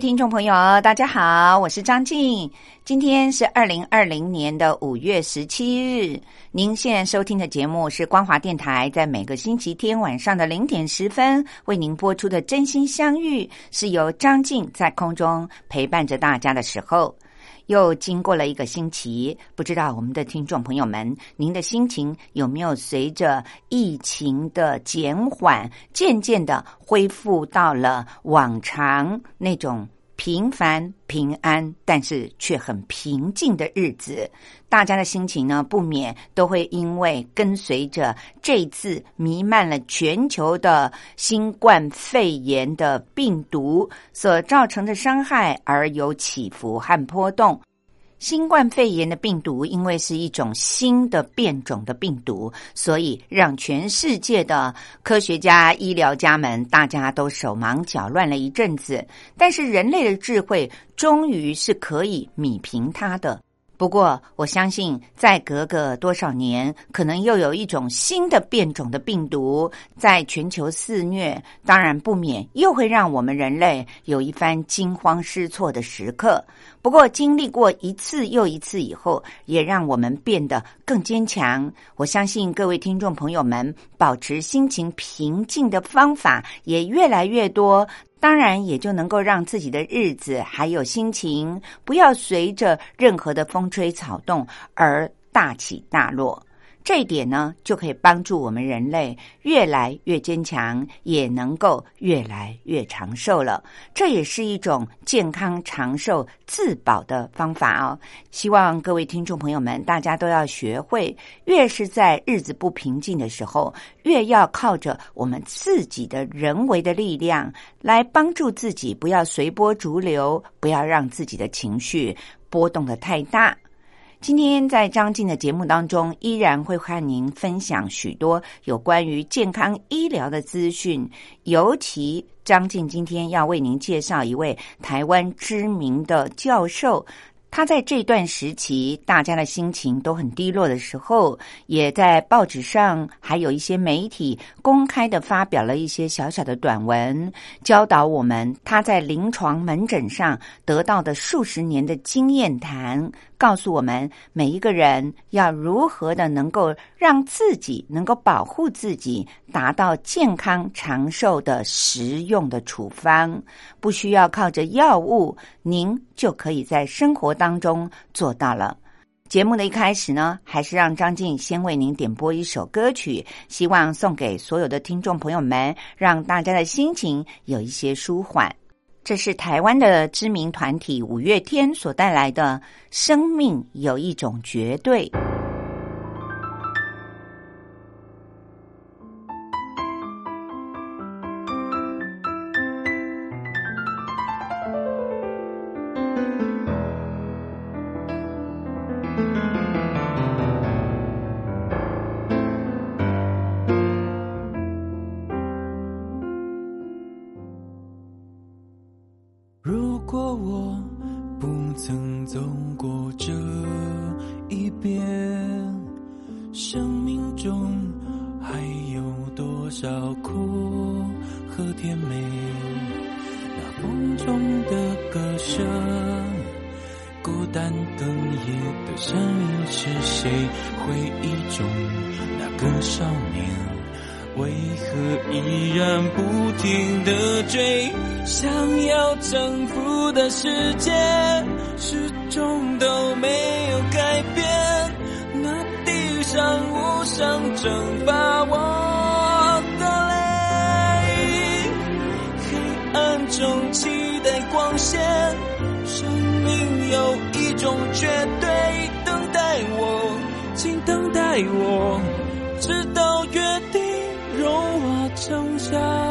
听众朋友，大家好，我是张静。今天是二零二零年的五月十七日。您现在收听的节目是光华电台在每个星期天晚上的零点十分为您播出的《真心相遇》，是由张静在空中陪伴着大家的时候。又经过了一个星期，不知道我们的听众朋友们，您的心情有没有随着疫情的减缓，渐渐的恢复到了往常那种？平凡平安，但是却很平静的日子，大家的心情呢，不免都会因为跟随着这次弥漫了全球的新冠肺炎的病毒所造成的伤害而有起伏和波动。新冠肺炎的病毒，因为是一种新的变种的病毒，所以让全世界的科学家、医疗家们大家都手忙脚乱了一阵子。但是人类的智慧，终于是可以米平它的。不过，我相信再隔个多少年，可能又有一种新的变种的病毒在全球肆虐，当然不免又会让我们人类有一番惊慌失措的时刻。不过，经历过一次又一次以后，也让我们变得更坚强。我相信各位听众朋友们，保持心情平静的方法也越来越多。当然，也就能够让自己的日子还有心情，不要随着任何的风吹草动而大起大落。这一点呢，就可以帮助我们人类越来越坚强，也能够越来越长寿了。这也是一种健康长寿自保的方法哦。希望各位听众朋友们，大家都要学会，越是在日子不平静的时候，越要靠着我们自己的人为的力量来帮助自己，不要随波逐流，不要让自己的情绪波动的太大。今天在张静的节目当中，依然会和您分享许多有关于健康医疗的资讯。尤其张静今天要为您介绍一位台湾知名的教授。他在这段时期，大家的心情都很低落的时候，也在报纸上还有一些媒体公开的发表了一些小小的短文，教导我们他在临床门诊上得到的数十年的经验谈。告诉我们每一个人要如何的能够让自己能够保护自己，达到健康长寿的实用的处方，不需要靠着药物，您就可以在生活当中做到了。节目的一开始呢，还是让张静先为您点播一首歌曲，希望送给所有的听众朋友们，让大家的心情有一些舒缓。这是台湾的知名团体五月天所带来的《生命有一种绝对》。美，想要征服的世界始终都没有改变。那地上无声蒸发我的泪，黑暗中期待光线。生命有一种绝对，等待我，请等待我，直到约定融化成沙。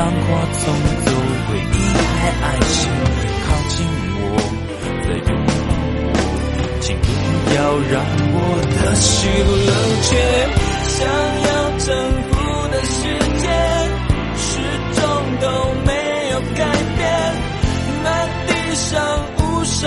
浪花冲走回忆和爱情，靠近我，再拥抱我，请不要让我的心冷却。想要征服的世界，始终都没有改变。那地上无声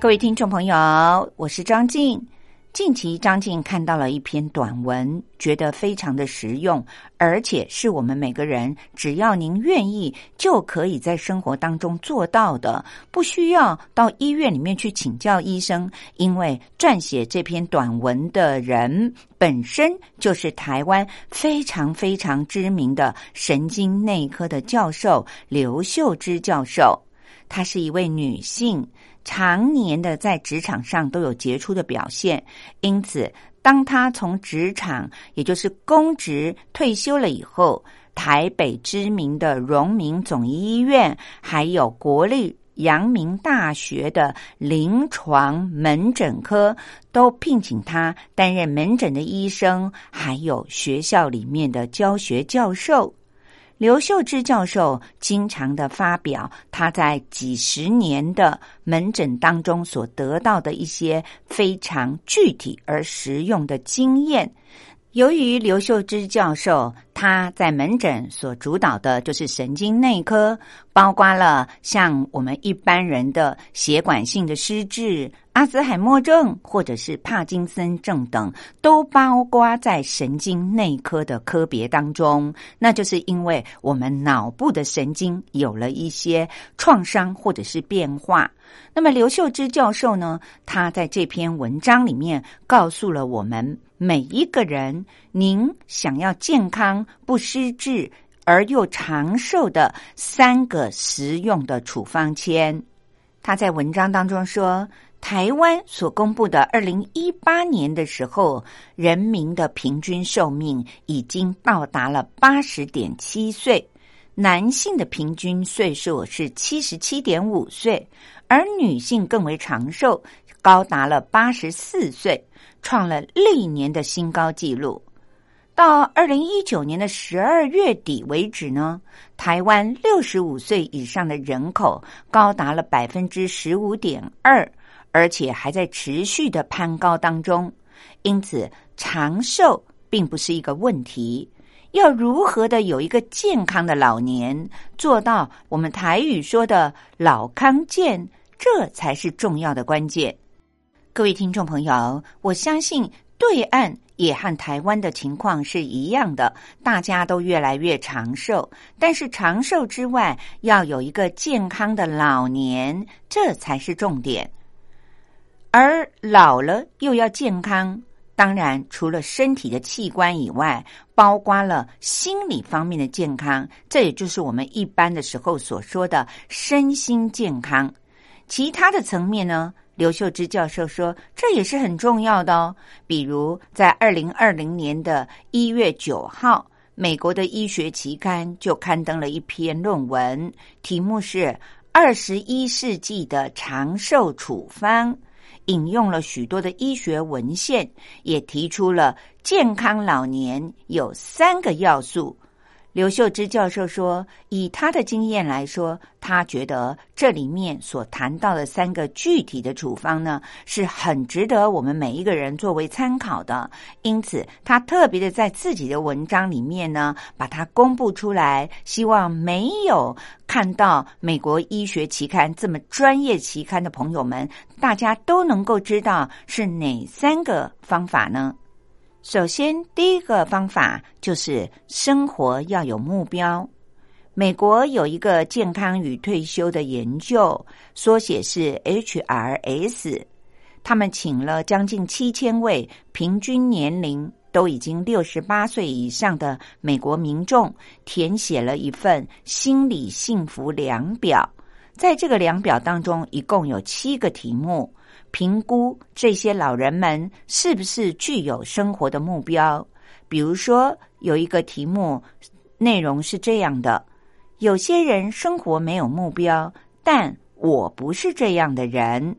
各位听众朋友，我是张静。近期张静看到了一篇短文，觉得非常的实用，而且是我们每个人只要您愿意，就可以在生活当中做到的，不需要到医院里面去请教医生，因为撰写这篇短文的人本身就是台湾非常非常知名的神经内科的教授刘秀芝教授。她是一位女性，常年的在职场上都有杰出的表现，因此，当他从职场，也就是公职退休了以后，台北知名的荣民总医院，还有国立阳明大学的临床门诊科，都聘请他担任门诊的医生，还有学校里面的教学教授。刘秀芝教授经常的发表他在几十年的门诊当中所得到的一些非常具体而实用的经验。由于刘秀芝教授他在门诊所主导的就是神经内科，包括了像我们一般人的血管性的失智、阿兹海默症或者是帕金森症等，都包括在神经内科的科别当中。那就是因为我们脑部的神经有了一些创伤或者是变化。那么刘秀芝教授呢，他在这篇文章里面告诉了我们每一个人，您想要健康不失智而又长寿的三个实用的处方签。他在文章当中说，台湾所公布的二零一八年的时候，人民的平均寿命已经到达了八十点七岁，男性的平均岁数是七十七点五岁，而女性更为长寿，高达了八十四岁，创了历年的新高纪录。到二零一九年的十二月底为止呢，台湾六十五岁以上的人口高达了百分之十五点二。而且还在持续的攀高当中，因此长寿并不是一个问题。要如何的有一个健康的老年，做到我们台语说的“老康健”，这才是重要的关键。各位听众朋友，我相信对岸也和台湾的情况是一样的，大家都越来越长寿。但是长寿之外，要有一个健康的老年，这才是重点。而老了又要健康，当然除了身体的器官以外，包括了心理方面的健康，这也就是我们一般的时候所说的身心健康。其他的层面呢，刘秀芝教授说，这也是很重要的哦。比如在二零二零年的一月九号，美国的医学期刊就刊登了一篇论文，题目是《二十一世纪的长寿处方》。引用了许多的医学文献，也提出了健康老年有三个要素。刘秀芝教授说：“以他的经验来说，他觉得这里面所谈到的三个具体的处方呢，是很值得我们每一个人作为参考的。因此，他特别的在自己的文章里面呢，把它公布出来，希望没有看到美国医学期刊这么专业期刊的朋友们，大家都能够知道是哪三个方法呢？”首先，第一个方法就是生活要有目标。美国有一个健康与退休的研究，缩写是 HRS。他们请了将近七千位平均年龄都已经六十八岁以上的美国民众，填写了一份心理幸福量表。在这个量表当中，一共有七个题目。评估这些老人们是不是具有生活的目标。比如说，有一个题目内容是这样的：有些人生活没有目标，但我不是这样的人。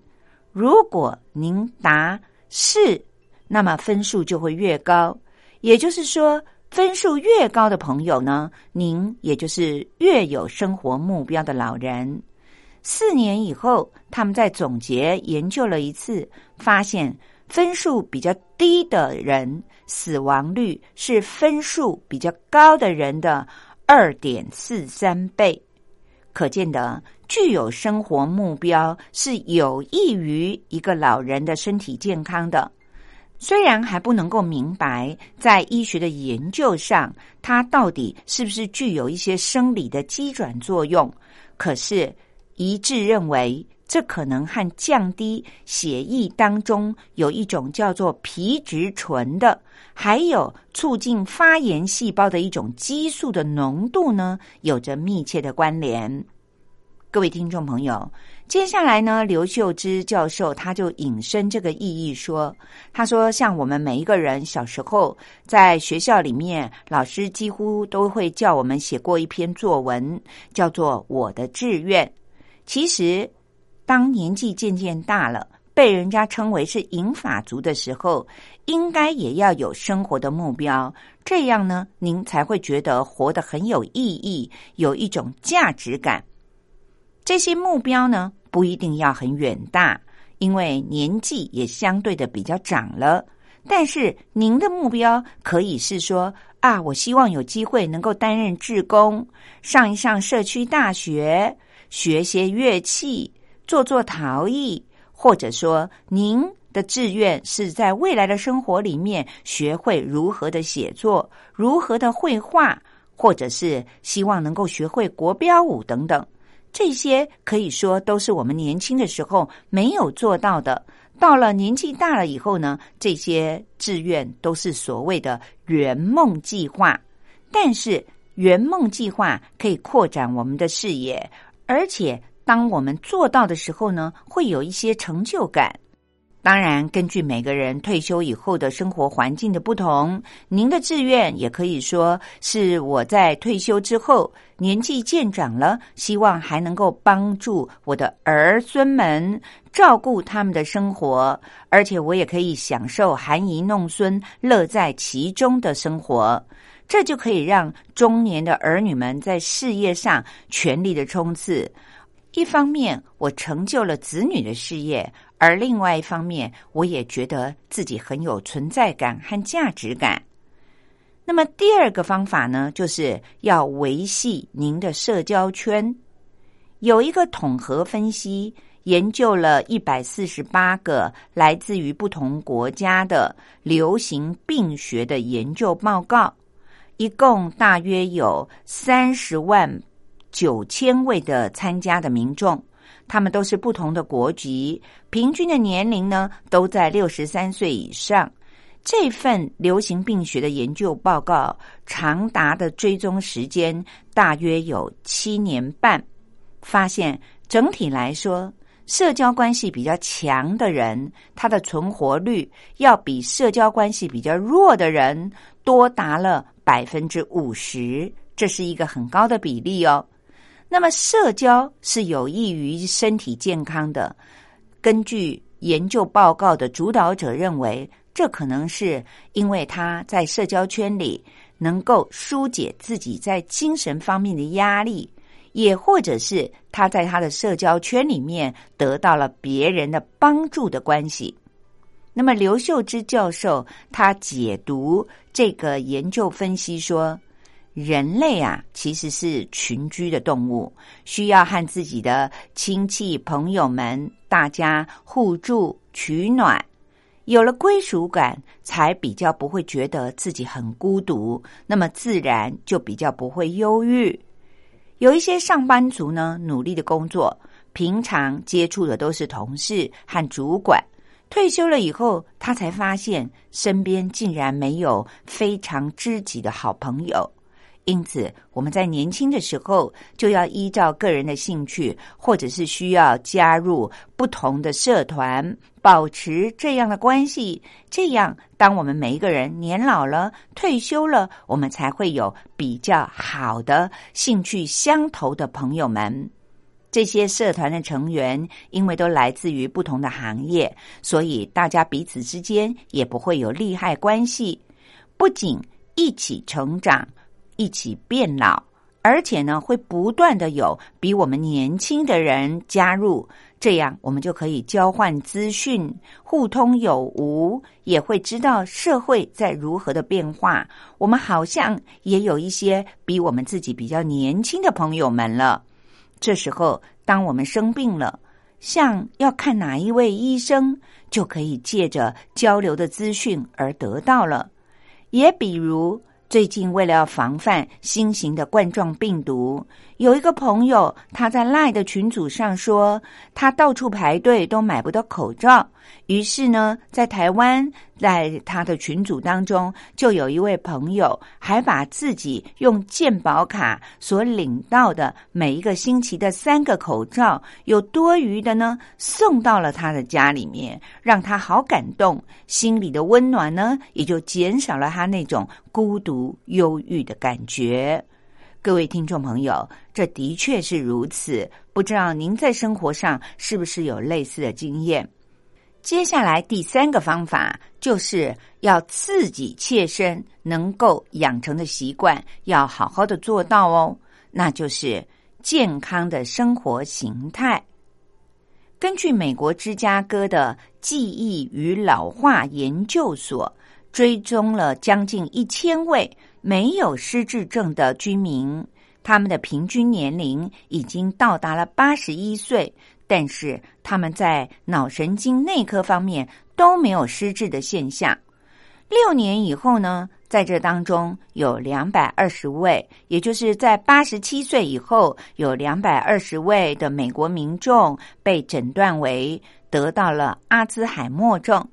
如果您答是，那么分数就会越高。也就是说，分数越高的朋友呢，您也就是越有生活目标的老人。四年以后，他们在总结研究了一次，发现分数比较低的人死亡率是分数比较高的人的二点四三倍。可见的，具有生活目标是有益于一个老人的身体健康的。虽然还不能够明白在医学的研究上，它到底是不是具有一些生理的机转作用，可是。一致认为，这可能和降低血液当中有一种叫做皮质醇的，还有促进发炎细胞的一种激素的浓度呢，有着密切的关联。各位听众朋友，接下来呢，刘秀芝教授他就引申这个意义说：“他说，像我们每一个人小时候在学校里面，老师几乎都会叫我们写过一篇作文，叫做《我的志愿》。”其实，当年纪渐渐大了，被人家称为是银发族的时候，应该也要有生活的目标，这样呢，您才会觉得活得很有意义，有一种价值感。这些目标呢，不一定要很远大，因为年纪也相对的比较长了。但是，您的目标可以是说啊，我希望有机会能够担任志工，上一上社区大学。学些乐器，做做陶艺，或者说您的志愿是在未来的生活里面学会如何的写作，如何的绘画，或者是希望能够学会国标舞等等，这些可以说都是我们年轻的时候没有做到的。到了年纪大了以后呢，这些志愿都是所谓的圆梦计划。但是圆梦计划可以扩展我们的视野。而且当我们做到的时候呢，会有一些成就感。当然，根据每个人退休以后的生活环境的不同，您的志愿也可以说是我在退休之后年纪渐长了，希望还能够帮助我的儿孙们照顾他们的生活，而且我也可以享受含饴弄孙、乐在其中的生活。这就可以让中年的儿女们在事业上全力的冲刺。一方面，我成就了子女的事业。而另外一方面，我也觉得自己很有存在感和价值感。那么第二个方法呢，就是要维系您的社交圈。有一个统合分析，研究了一百四十八个来自于不同国家的流行病学的研究报告，一共大约有三十万九千位的参加的民众。他们都是不同的国籍，平均的年龄呢都在六十三岁以上。这份流行病学的研究报告长达的追踪时间大约有七年半，发现整体来说，社交关系比较强的人，他的存活率要比社交关系比较弱的人多达了百分之五十，这是一个很高的比例哦。那么，社交是有益于身体健康的。根据研究报告的主导者认为，这可能是因为他在社交圈里能够疏解自己在精神方面的压力，也或者是他在他的社交圈里面得到了别人的帮助的关系。那么，刘秀芝教授他解读这个研究分析说。人类啊，其实是群居的动物，需要和自己的亲戚朋友们大家互助取暖，有了归属感，才比较不会觉得自己很孤独，那么自然就比较不会忧郁。有一些上班族呢，努力的工作，平常接触的都是同事和主管，退休了以后，他才发现身边竟然没有非常知己的好朋友。因此，我们在年轻的时候就要依照个人的兴趣，或者是需要加入不同的社团，保持这样的关系。这样，当我们每一个人年老了、退休了，我们才会有比较好的兴趣相投的朋友们。这些社团的成员，因为都来自于不同的行业，所以大家彼此之间也不会有利害关系。不仅一起成长。一起变老，而且呢，会不断的有比我们年轻的人加入，这样我们就可以交换资讯，互通有无，也会知道社会在如何的变化。我们好像也有一些比我们自己比较年轻的朋友们了。这时候，当我们生病了，像要看哪一位医生，就可以借着交流的资讯而得到了。也比如。最近为了要防范新型的冠状病毒，有一个朋友他在赖的群组上说，他到处排队都买不到口罩。于是呢，在台湾，在他的群组当中，就有一位朋友还把自己用健保卡所领到的每一个星期的三个口罩，有多余的呢，送到了他的家里面，让他好感动，心里的温暖呢，也就减少了他那种孤独忧郁的感觉。各位听众朋友，这的确是如此。不知道您在生活上是不是有类似的经验？接下来第三个方法就是要自己切身能够养成的习惯，要好好的做到哦。那就是健康的生活形态。根据美国芝加哥的记忆与老化研究所追踪了将近一千位没有失智症的居民，他们的平均年龄已经到达了八十一岁。但是他们在脑神经内科方面都没有失智的现象。六年以后呢，在这当中有两百二十位，也就是在八十七岁以后，有两百二十位的美国民众被诊断为得到了阿兹海默症。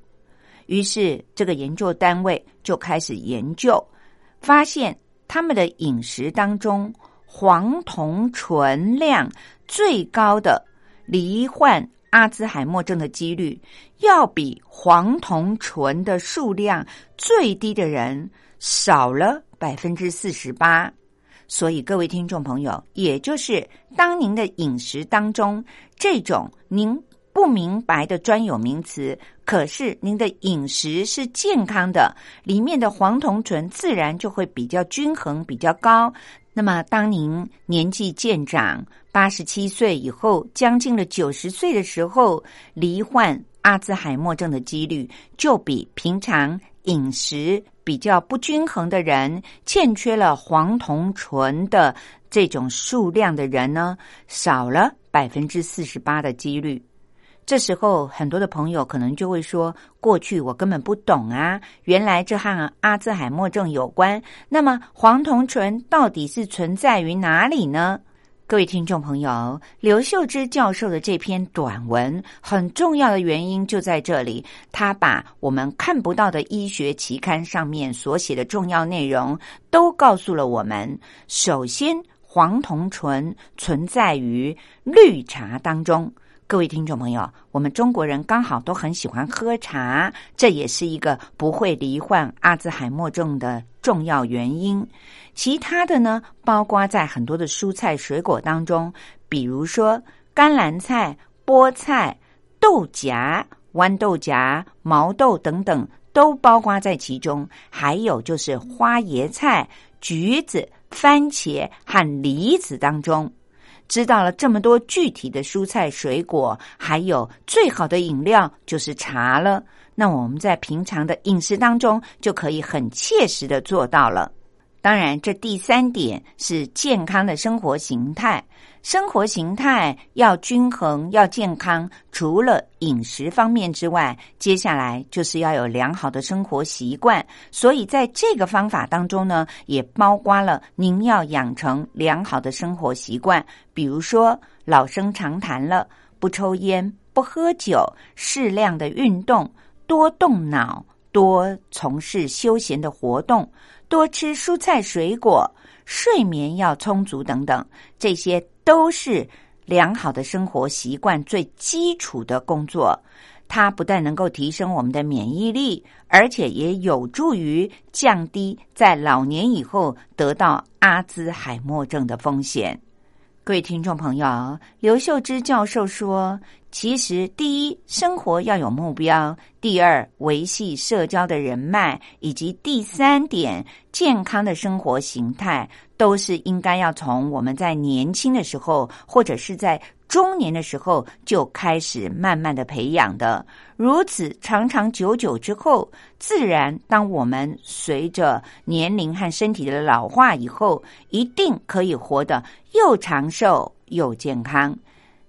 于是这个研究单位就开始研究，发现他们的饮食当中黄酮醇量最高的罹患阿兹海默症的几率，要比黄酮醇的数量最低的人少了百分之四十八。所以，各位听众朋友，也就是当您的饮食当中这种您不明白的专有名词，可是您的饮食是健康的，里面的黄酮醇自然就会比较均衡、比较高。那么，当您年纪渐长，八十七岁以后，将近了九十岁的时候，罹患阿兹海默症的几率就比平常饮食比较不均衡的人，欠缺了黄酮醇的这种数量的人呢，少了百分之四十八的几率。这时候，很多的朋友可能就会说：“过去我根本不懂啊，原来这和阿兹海默症有关。那么，黄酮醇到底是存在于哪里呢？”各位听众朋友，刘秀芝教授的这篇短文很重要的原因就在这里，他把我们看不到的医学期刊上面所写的重要内容都告诉了我们。首先，黄酮醇存在于绿茶当中。各位听众朋友，我们中国人刚好都很喜欢喝茶，这也是一个不会罹患阿兹海默症的重要原因。其他的呢，包括在很多的蔬菜水果当中，比如说甘蓝菜、菠菜、豆荚、豌豆荚、毛豆等等，都包括在其中。还有就是花椰菜、橘子、番茄和梨子当中。知道了这么多具体的蔬菜水果，还有最好的饮料就是茶了。那我们在平常的饮食当中就可以很切实的做到了。当然，这第三点是健康的生活形态。生活形态要均衡、要健康，除了饮食方面之外，接下来就是要有良好的生活习惯。所以，在这个方法当中呢，也包括了您要养成良好的生活习惯，比如说老生常谈了，不抽烟、不喝酒，适量的运动，多动脑，多从事休闲的活动，多吃蔬菜水果，睡眠要充足等等，这些。都是良好的生活习惯最基础的工作，它不但能够提升我们的免疫力，而且也有助于降低在老年以后得到阿兹海默症的风险。各位听众朋友，刘秀芝教授说。其实，第一，生活要有目标；第二，维系社交的人脉；以及第三点，健康的生活形态，都是应该要从我们在年轻的时候，或者是在中年的时候就开始慢慢的培养的。如此长长久久之后，自然当我们随着年龄和身体的老化以后，一定可以活得又长寿又健康。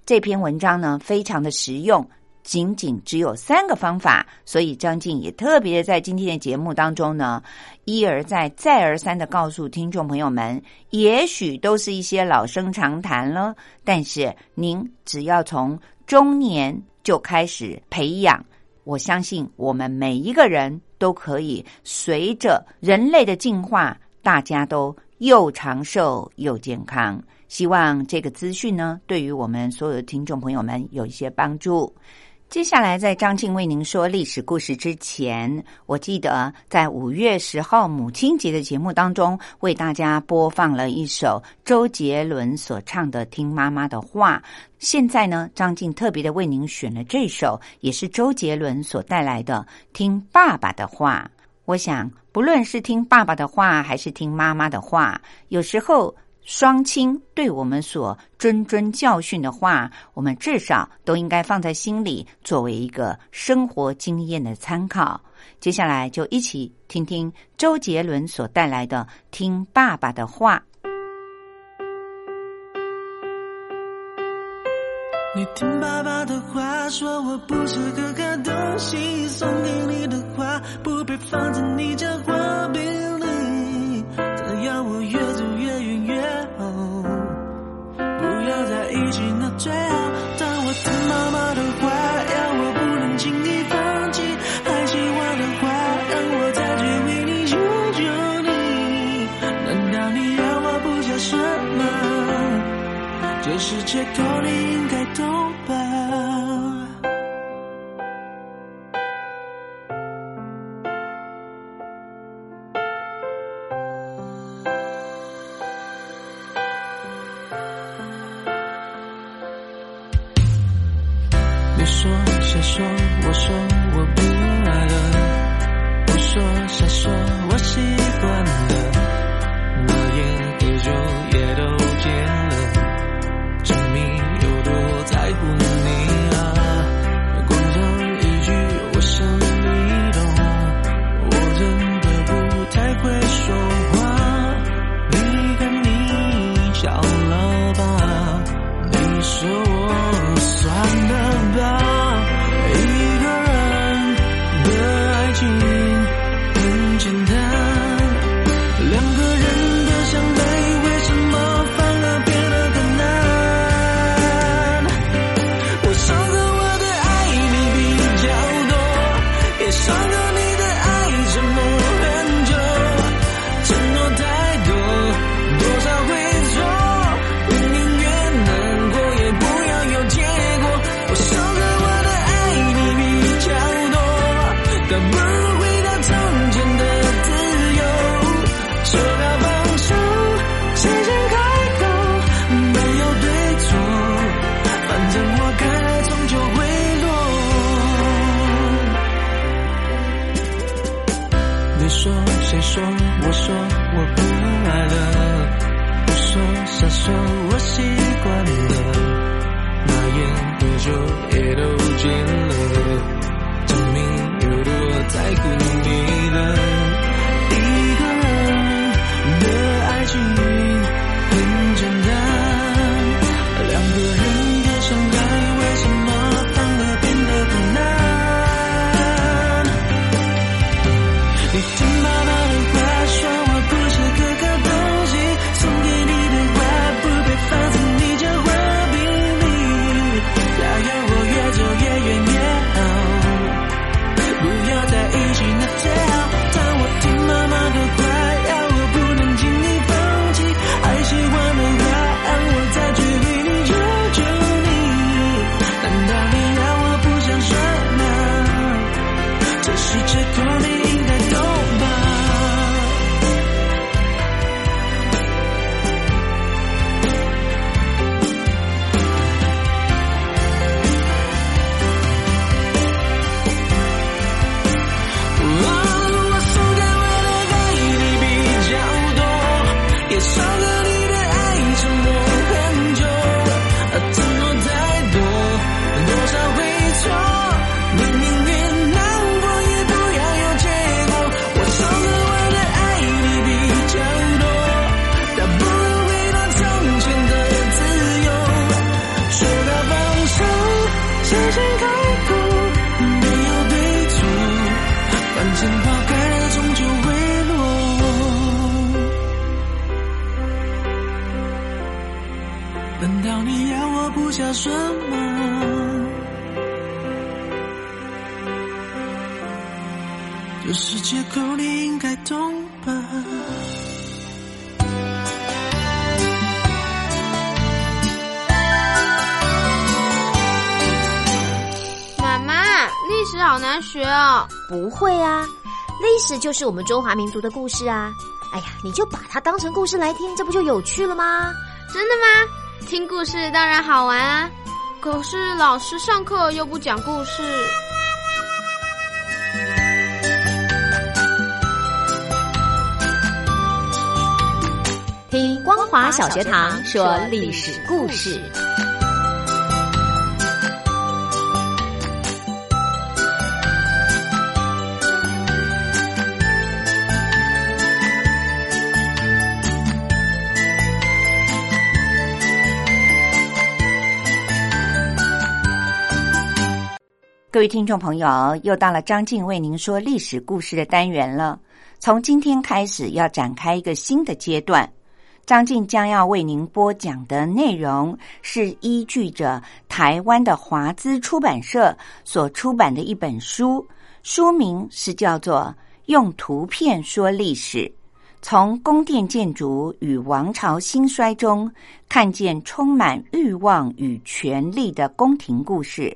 这篇文章呢，非常的实用，仅仅只有三个方法，所以张静也特别的在今天的节目当中呢，一而再、再而三的告诉听众朋友们，也许都是一些老生常谈了，但是您只要从中年就开始培养，我相信我们每一个人都可以随着人类的进化，大家都又长寿又健康。希望这个资讯呢，对于我们所有的听众朋友们有一些帮助。接下来，在张静为您说历史故事之前，我记得在五月十号母亲节的节目当中，为大家播放了一首周杰伦所唱的《听妈妈的话》。现在呢，张静特别的为您选了这首，也是周杰伦所带来的《听爸爸的话》。我想，不论是听爸爸的话，还是听妈妈的话，有时候。双亲对我们所谆谆教训的话，我们至少都应该放在心里，作为一个生活经验的参考。接下来就一起听听周杰伦所带来的《听爸爸的话》。你听爸爸的话，说我不是可看东西，送给你的话不必放在你家花瓶里，他要我越走越最好当我听妈妈的话要我不能轻易放弃。还希望的话让我再去为你求求你难道你要我不想什么这是借口你应该懂吧？手。这世界够你应该懂吧？妈妈历史好难学哦。不会啊历史就是我们中华民族的故事啊。哎呀你就把它当成故事来听这不就有趣了吗？真的吗？听故事当然好玩啊。可是老师上课又不讲故事。听光华小学堂说历史故事。各位听众朋友又到了张静为您说历史故事的单元了。从今天开始要展开一个新的阶段。张静将要为您播讲的内容是依据着台湾的华资出版社所出版的一本书书名是叫做用图片说历史。从宫殿建筑与王朝兴衰中看见充满欲望与权力的宫廷故事。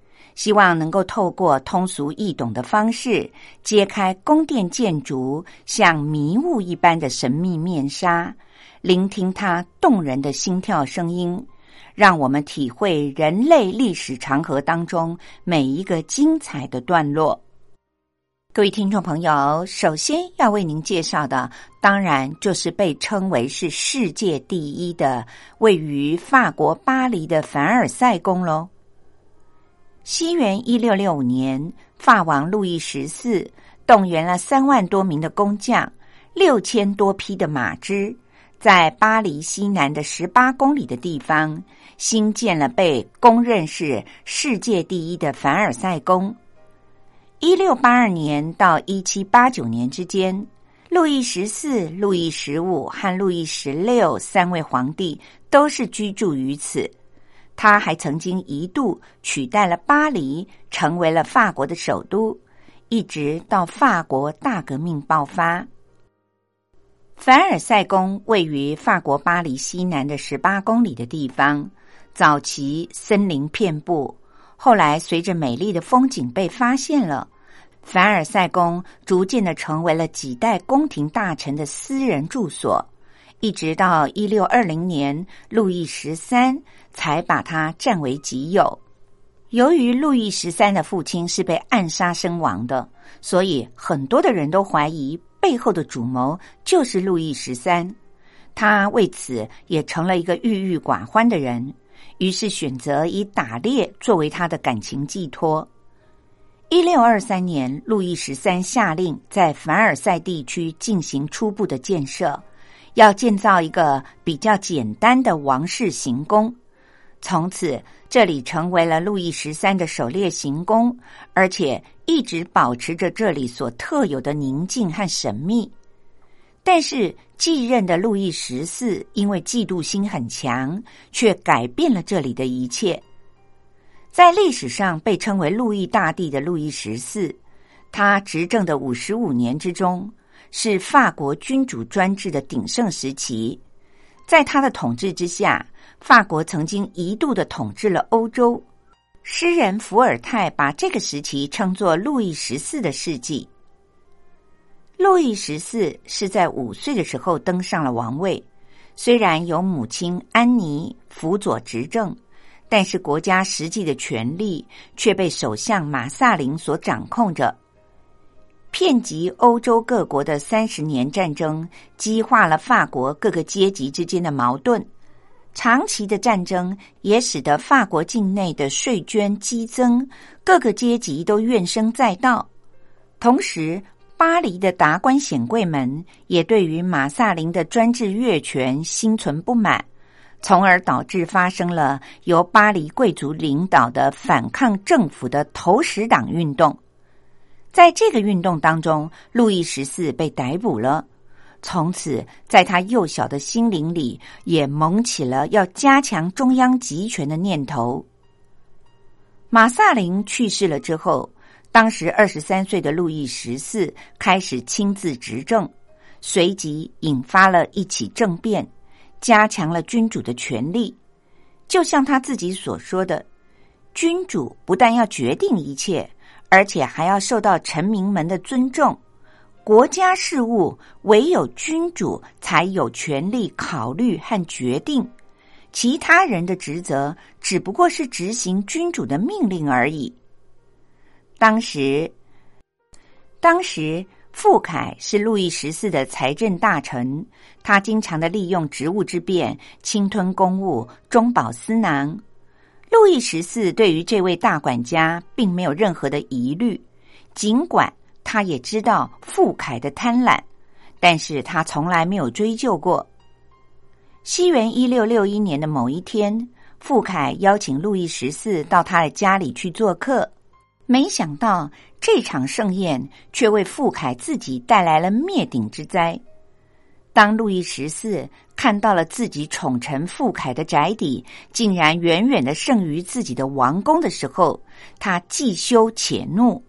希望能够透过通俗易懂的方式，揭开宫殿建筑像迷雾一般的神秘面纱，聆听它动人的心跳声音，让我们体会人类历史长河当中每一个精彩的段落。各位听众朋友，首先要为您介绍的，当然就是被称为是世界第一的，位于法国巴黎的凡尔赛宫喽。西元一六六五年，法王路易十四动员了三万多名的工匠、六千多匹的马只，在巴黎西南的十八公里的地方，新建了被公认是世界第一的凡尔赛宫。一六八二年到一七八九年之间，路易十四、路易十五和路易十六三位皇帝都是居住于此。他还曾经一度取代了巴黎，成为了法国的首都，一直到法国大革命爆发。凡尔赛宫位于法国巴黎西南的十八公里的地方，早期森林遍布，后来随着美丽的风景被发现了，凡尔赛宫逐渐的成为了几代宫廷大臣的私人住所，一直到一六二零年，路易十三才把他占为己有。由于路易十三的父亲是被暗杀身亡的，所以很多的人都怀疑背后的主谋就是路易十三。他为此也成了一个郁郁寡欢的人，于是选择以打猎作为他的感情寄托。一六二三年，路易十三下令在凡尔赛地区进行初步的建设，要建造一个比较简单的王室行宫。从此，这里成为了路易十三的狩猎行宫，而且一直保持着这里所特有的宁静和神秘。但是，继任的路易十四因为嫉妒心很强，却改变了这里的一切。在历史上被称为路易大帝的路易十四，他执政的五十五年之中，是法国君主专制的鼎盛时期。在他的统治之下，法国曾经一度的统治了欧洲。诗人伏尔泰把这个时期称作路易十四的世纪。路易十四是在五岁的时候登上了王位，虽然由母亲安妮辅佐执政，但是国家实际的权力却被首相马萨林所掌控着。遍及欧洲各国的三十年战争，激化了法国各个阶级之间的矛盾。长期的战争也使得法国境内的税捐激增，各个阶级都怨声载道。同时，巴黎的达官显贵们也对于马萨林的专制越权心存不满，从而导致发生了由巴黎贵族领导的反抗政府的投石党运动。在这个运动当中，路易十四被逮捕了。从此，在他幼小的心灵里，也萌起了要加强中央集权的念头。马萨林去世了之后，当时二十三岁的路易十四开始亲自执政，随即引发了一起政变，加强了君主的权力。就像他自己所说的：“君主不但要决定一切，而且还要受到臣民们的尊重。”国家事务唯有君主才有权利考虑和决定，其他人的职责只不过是执行君主的命令而已。当时，当时傅凯是路易十四的财政大臣，他经常的利用职务之便侵吞公务，中饱私囊。路易十四对于这位大管家并没有任何的疑虑，尽管。他也知道傅凯的贪婪，但是他从来没有追究过。西元一六六一年的某一天，傅凯邀请路易十四到他的家里去做客，没想到这场盛宴却为傅凯自己带来了灭顶之灾。当路易十四看到了自己宠臣傅凯的宅邸竟然远远的胜于自己的王宫的时候，他既羞且怒。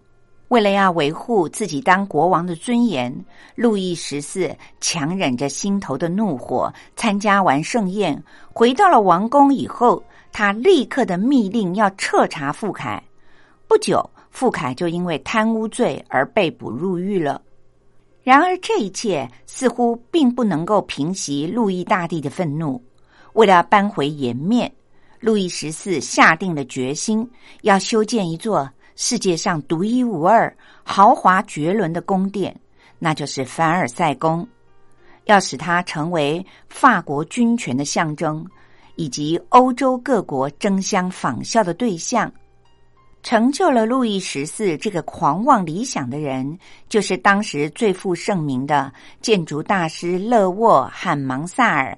为了要维护自己当国王的尊严，路易十四强忍着心头的怒火，参加完盛宴，回到了王宫以后，他立刻的密令要彻查傅凯。不久，傅凯就因为贪污罪而被捕入狱了。然而，这一切似乎并不能够平息路易大帝的愤怒。为了扳回颜面，路易十四下定了决心，要修建一座。世界上独一无二、豪华绝伦的宫殿，那就是凡尔赛宫。要使它成为法国军权的象征，以及欧洲各国争相仿效的对象。成就了路易十四这个狂妄理想的人，就是当时最负盛名的建筑大师勒沃汉芒萨尔、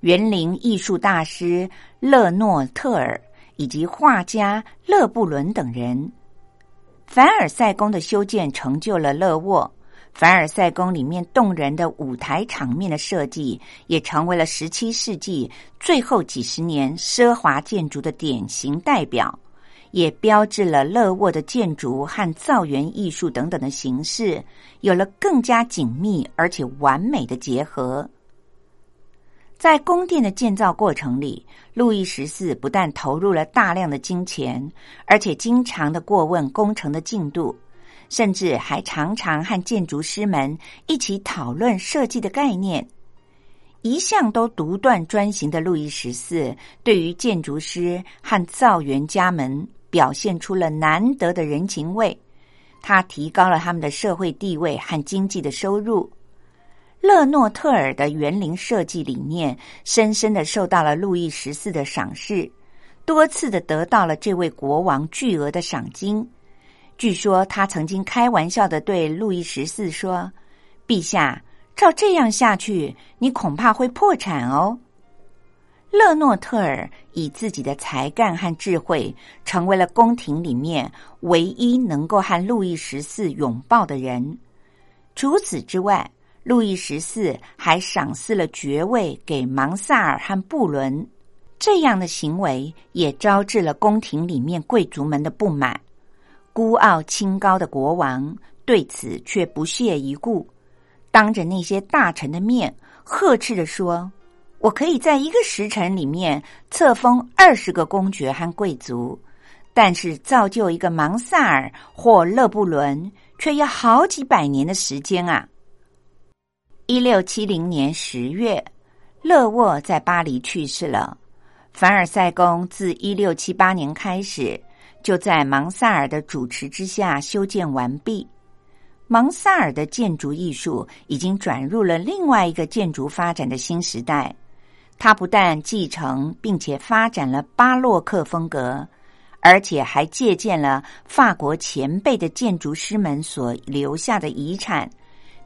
园林艺术大师勒诺特尔以及画家勒布伦等人。凡尔赛宫的修建成就了勒沃。凡尔赛宫里面动人的舞台场面的设计，也成为了十七世纪最后几十年奢华建筑的典型代表，也标志了勒沃的建筑和造园艺术等等的形式有了更加紧密而且完美的结合。在宫殿的建造过程里，路易十四不但投入了大量的金钱，而且经常的过问工程的进度，甚至还常常和建筑师们一起讨论设计的概念。一向都独断专行的路易十四，对于建筑师和造园家们表现出了难得的人情味。他提高了他们的社会地位和经济的收入。勒诺特尔的园林设计理念深深的受到了路易十四的赏识，多次的得到了这位国王巨额的赏金。据说他曾经开玩笑的对路易十四说：“陛下。”照这样下去，你恐怕会破产哦。勒诺特尔以自己的才干和智慧，成为了宫廷里面唯一能够和路易十四拥抱的人。除此之外，路易十四还赏赐了爵位给芒萨尔和布伦。这样的行为也招致了宫廷里面贵族们的不满。孤傲清高的国王对此却不屑一顾。当着那些大臣的面，呵斥着说：“我可以在一个时辰里面册封二十个公爵和贵族，但是造就一个芒萨尔或勒布伦，却要好几百年的时间啊！”一六七零年十月，勒沃在巴黎去世了。凡尔赛宫自一六七八年开始，就在芒萨尔的主持之下修建完毕。芒萨尔的建筑艺术已经转入了另外一个建筑发展的新时代。他不但继承并且发展了巴洛克风格，而且还借鉴了法国前辈的建筑师们所留下的遗产，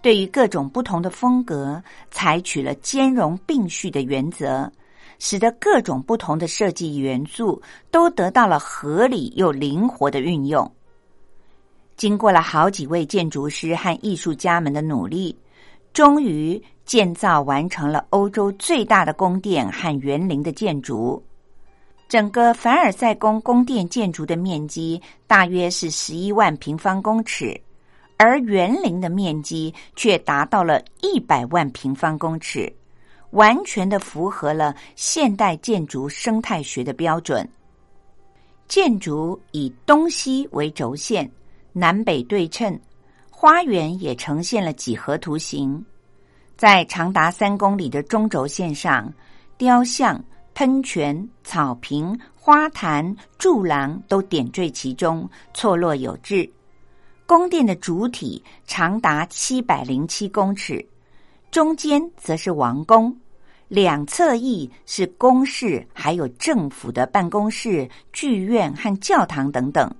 对于各种不同的风格采取了兼容并蓄的原则，使得各种不同的设计元素都得到了合理又灵活的运用。经过了好几位建筑师和艺术家们的努力，终于建造完成了欧洲最大的宫殿和园林的建筑。整个凡尔赛宫宫殿建筑的面积大约是十一万平方公尺，而园林的面积却达到了一百万平方公尺，完全的符合了现代建筑生态学的标准。建筑以东西为轴线。南北对称，花园也呈现了几何图形。在长达三公里的中轴线上，雕像、喷泉、草坪、花坛、柱廊都点缀其中，错落有致。宫殿的主体长达七百零七公尺，中间则是王宫，两侧翼是宫室，还有政府的办公室、剧院和教堂等等。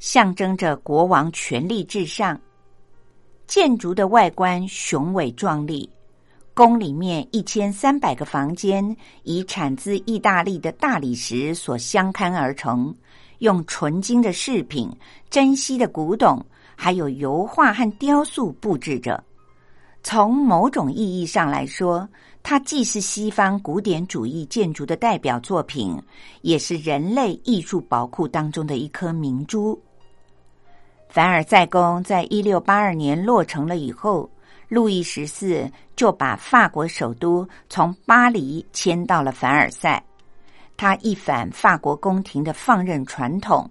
象征着国王权力至上。建筑的外观雄伟壮丽，宫里面一千三百个房间以产自意大利的大理石所相堪而成，用纯金的饰品、珍稀的古董，还有油画和雕塑布置着。从某种意义上来说，它既是西方古典主义建筑的代表作品，也是人类艺术宝库当中的一颗明珠。凡尔赛宫在一六八二年落成了以后，路易十四就把法国首都从巴黎迁到了凡尔赛。他一反法国宫廷的放任传统，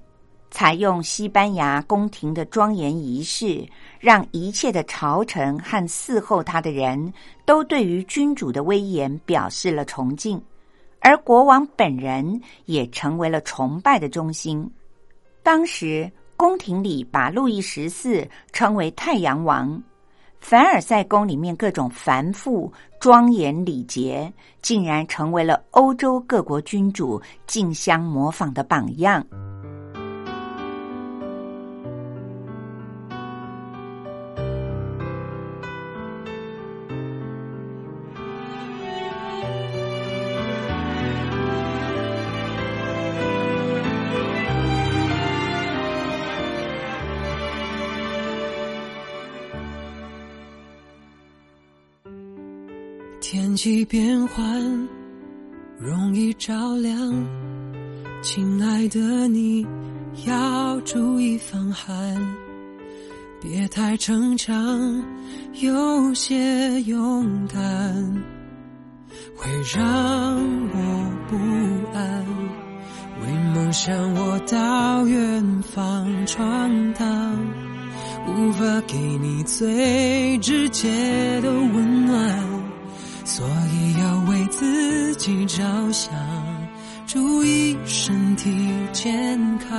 采用西班牙宫廷的庄严仪式，让一切的朝臣和伺候他的人都对于君主的威严表示了崇敬，而国王本人也成为了崇拜的中心。当时。宫廷里把路易十四称为太阳王，凡尔赛宫里面各种繁复庄严礼节，竟然成为了欧洲各国君主竞相模仿的榜样。天气变换容易着凉，亲爱的你要注意防寒，别太逞强，有些勇敢会让我不安。为梦想我到远方闯荡，无法给你最直接的温暖，所以要为自己着想，注意身体健康。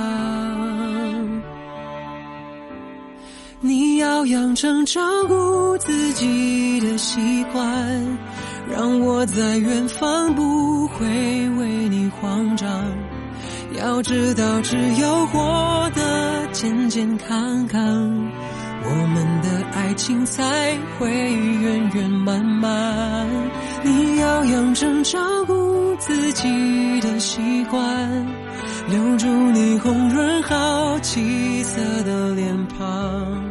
你要养成照顾自己的习惯，让我在远方不会为你慌张。要知道，只有活得健健康康，我们的爱情才会圆圆满满。你要养成照顾自己的习惯，留住你红润好气色的脸庞，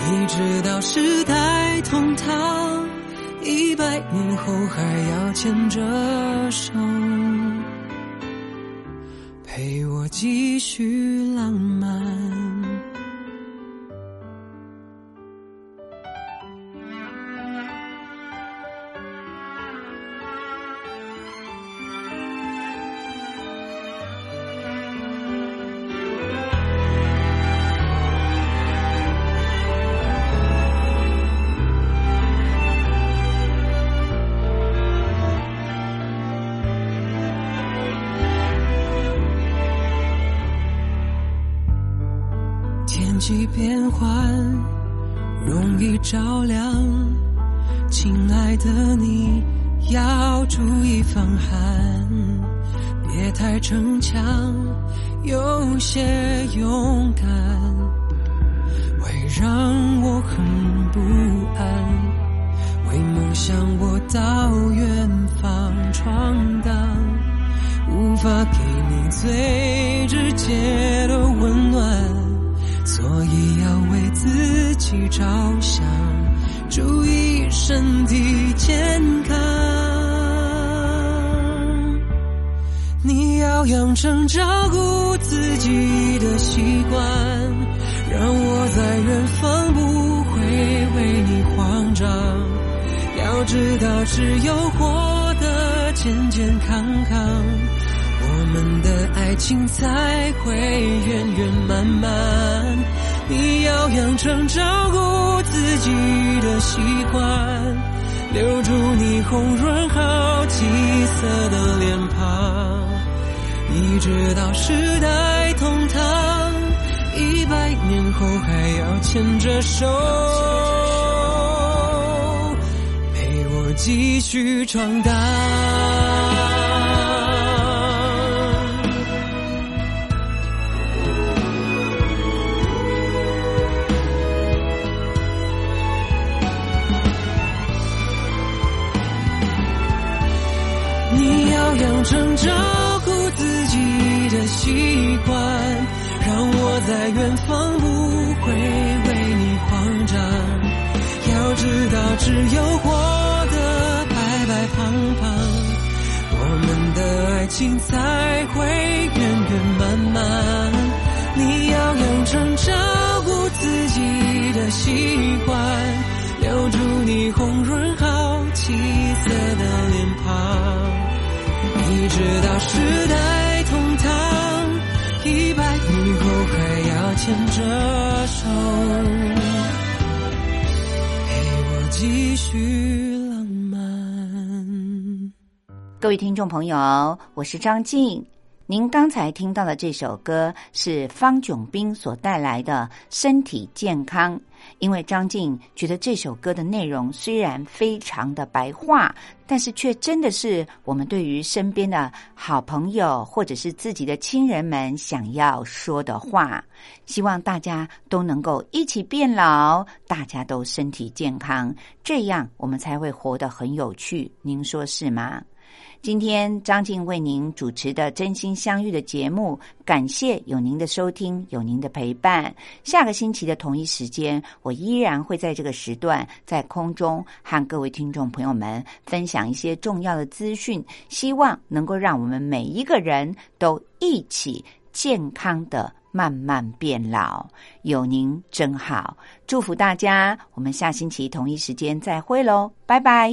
一直到世代同堂，一百年后还要牵着手。陪我继续浪漫。防寒，别太逞强，有些勇敢会让我很不安。为梦想我到远方闯荡，无法给你最直接成照顾自己的习惯，让我在远方不会为你慌张。要知道，只有活得健健康康，我们的爱情才会圆圆满满。你要养成照顾自己的习惯，留住你红润好气色的脸庞，一直到世代同堂，一百年后还要牵着手，陪我继续闯荡。你要养成照顾自己的让我在远方不会为你慌张。要知道，只有活得白白胖胖，我们的爱情才会圆圆满满。你要养成照顾自己的习惯，留住你红润好气色的脸庞。一直到时代牵着手，陪我继续浪漫。各位听众朋友，我是张静。您刚才听到的这首歌是方炯斌所带来的《身体健康》。因为张静觉得这首歌的内容虽然非常的白话，但是却真的是我们对于身边的好朋友或者是自己的亲人们想要说的话。希望大家都能够一起变老，大家都身体健康，这样我们才会活得很有趣。您说是吗？今天张静为您主持的《真心相遇》的节目，感谢有您的收听，有您的陪伴。下个星期的同一时间，我依然会在这个时段在空中和各位听众朋友们分享一些重要的资讯，希望能够让我们每一个人都一起健康的慢慢变老。有您真好，祝福大家！我们下星期同一时间再会喽，拜拜。